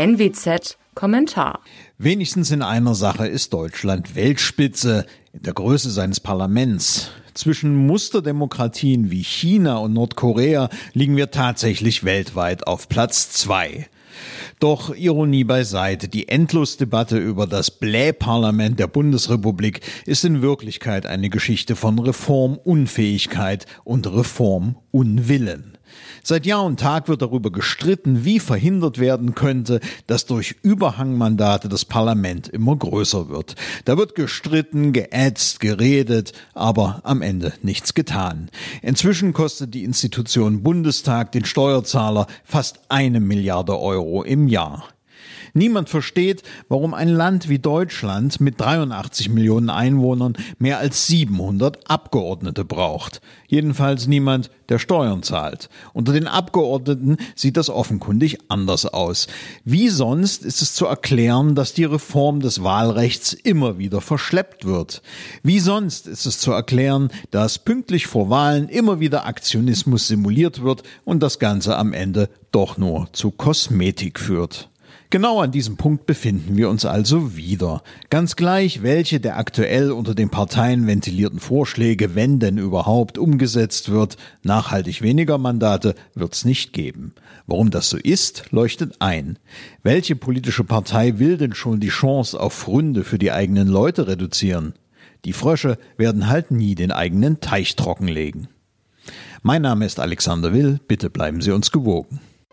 NWZ Kommentar. Wenigstens in einer Sache ist Deutschland Weltspitze, in der Größe seines Parlaments. Zwischen Musterdemokratien wie China und Nordkorea liegen wir tatsächlich weltweit auf Platz zwei. Doch Ironie beiseite, die Endlosdebatte über das Blähparlament der Bundesrepublik ist in Wirklichkeit eine Geschichte von Reformunfähigkeit und Reformunwillen. Seit Jahr und Tag wird darüber gestritten, wie verhindert werden könnte, dass durch Überhangmandate das Parlament immer größer wird. Da wird gestritten, geätzt, geredet, aber am Ende nichts getan. Inzwischen kostet die Institution Bundestag den Steuerzahler fast eine Milliarde Euro im Jahr. Niemand versteht, warum ein Land wie Deutschland mit 83 Millionen Einwohnern mehr als 700 Abgeordnete braucht. Jedenfalls niemand, der Steuern zahlt. Unter den Abgeordneten sieht das offenkundig anders aus. Wie sonst ist es zu erklären, dass die Reform des Wahlrechts immer wieder verschleppt wird? Wie sonst ist es zu erklären, dass pünktlich vor Wahlen immer wieder Aktionismus simuliert wird und das Ganze am Ende doch nur zu Kosmetik führt? Genau an diesem Punkt befinden wir uns also wieder. Ganz gleich, welche der aktuell unter den Parteien ventilierten Vorschläge, wenn denn überhaupt, umgesetzt wird, nachhaltig weniger Mandate wird's nicht geben. Warum das so ist, leuchtet ein. Welche politische Partei will denn schon die Chance auf Fründe für die eigenen Leute reduzieren? Die Frösche werden halt nie den eigenen Teich trockenlegen. Mein Name ist Alexander Will, bitte bleiben Sie uns gewogen.